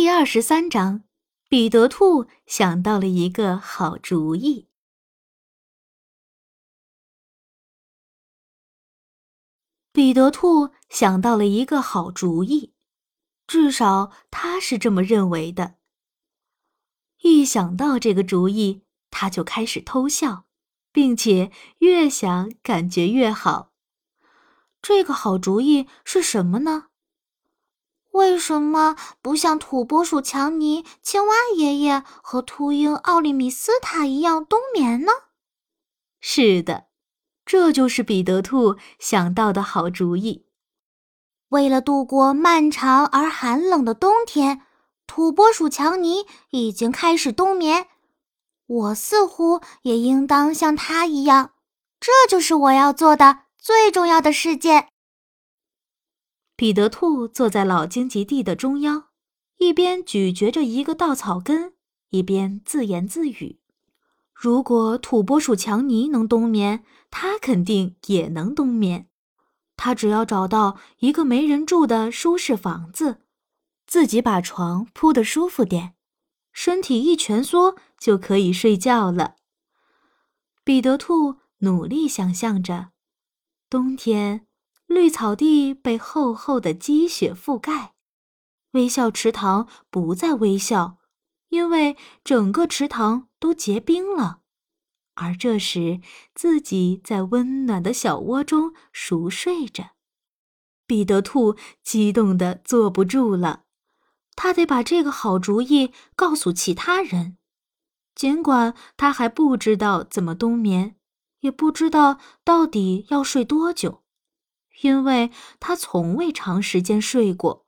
第二十三章，彼得兔想到了一个好主意。彼得兔想到了一个好主意，至少他是这么认为的。一想到这个主意，他就开始偷笑，并且越想感觉越好。这个好主意是什么呢？为什么不像土拨鼠强尼、青蛙爷爷和秃鹰奥利米斯塔一样冬眠呢？是的，这就是彼得兔想到的好主意。为了度过漫长而寒冷的冬天，土拨鼠强尼已经开始冬眠。我似乎也应当像他一样，这就是我要做的最重要的事件。彼得兔坐在老荆棘地的中央，一边咀嚼着一个稻草根，一边自言自语：“如果土拨鼠强尼能冬眠，他肯定也能冬眠。他只要找到一个没人住的舒适房子，自己把床铺得舒服点，身体一蜷缩就可以睡觉了。”彼得兔努力想象着，冬天。绿草地被厚厚的积雪覆盖，微笑池塘不再微笑，因为整个池塘都结冰了。而这时，自己在温暖的小窝中熟睡着，彼得兔激动的坐不住了，他得把这个好主意告诉其他人。尽管他还不知道怎么冬眠，也不知道到底要睡多久。因为他从未长时间睡过，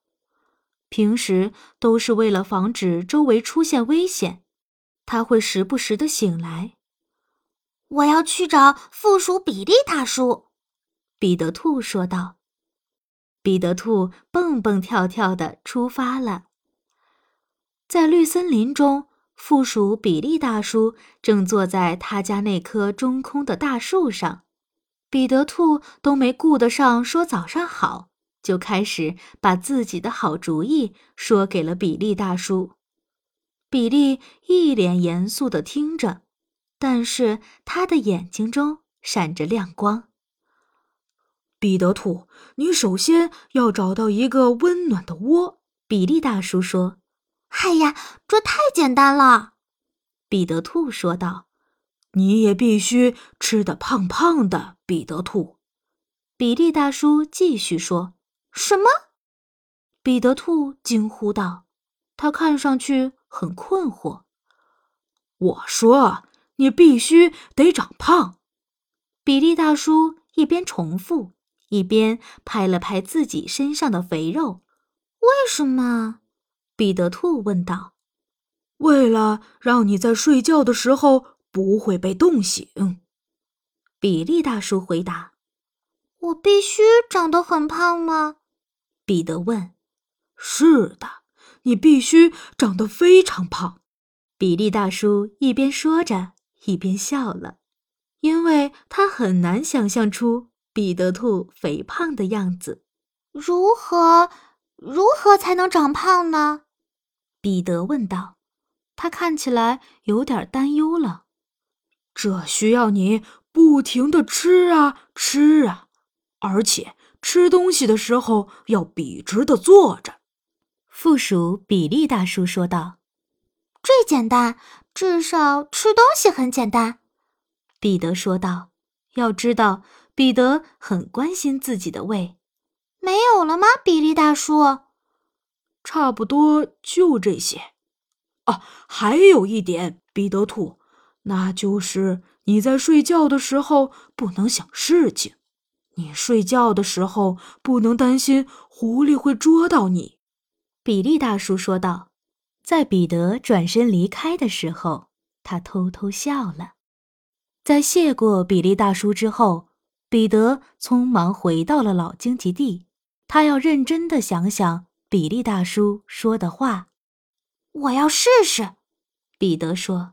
平时都是为了防止周围出现危险，他会时不时的醒来。我要去找附属比利大叔，彼得兔说道。彼得兔蹦蹦跳跳的出发了。在绿森林中，附属比利大叔正坐在他家那棵中空的大树上。彼得兔都没顾得上说早上好，就开始把自己的好主意说给了比利大叔。比利一脸严肃地听着，但是他的眼睛中闪着亮光。彼得兔，你首先要找到一个温暖的窝。比利大叔说：“哎呀，这太简单了。”彼得兔说道。你也必须吃得胖胖的，彼得兔。比利大叔继续说：“什么？”彼得兔惊呼道，他看上去很困惑。“我说，你必须得长胖。”比利大叔一边重复，一边拍了拍自己身上的肥肉。“为什么？”彼得兔问道。“为了让你在睡觉的时候。”不会被冻醒，比利大叔回答。我必须长得很胖吗？彼得问。是的，你必须长得非常胖。比利大叔一边说着，一边笑了，因为他很难想象出彼得兔肥胖的样子。如何，如何才能长胖呢？彼得问道。他看起来有点担忧了。这需要你不停的吃啊吃啊，而且吃东西的时候要笔直的坐着。附属比利大叔说道：“这简单，至少吃东西很简单。”彼得说道：“要知道，彼得很关心自己的胃。”没有了吗，比利大叔？差不多就这些。哦，还有一点，彼得兔。那就是你在睡觉的时候不能想事情，你睡觉的时候不能担心狐狸会捉到你。”比利大叔说道。在彼得转身离开的时候，他偷偷笑了。在谢过比利大叔之后，彼得匆忙回到了老荆棘地，他要认真的想想比利大叔说的话。“我要试试。”彼得说。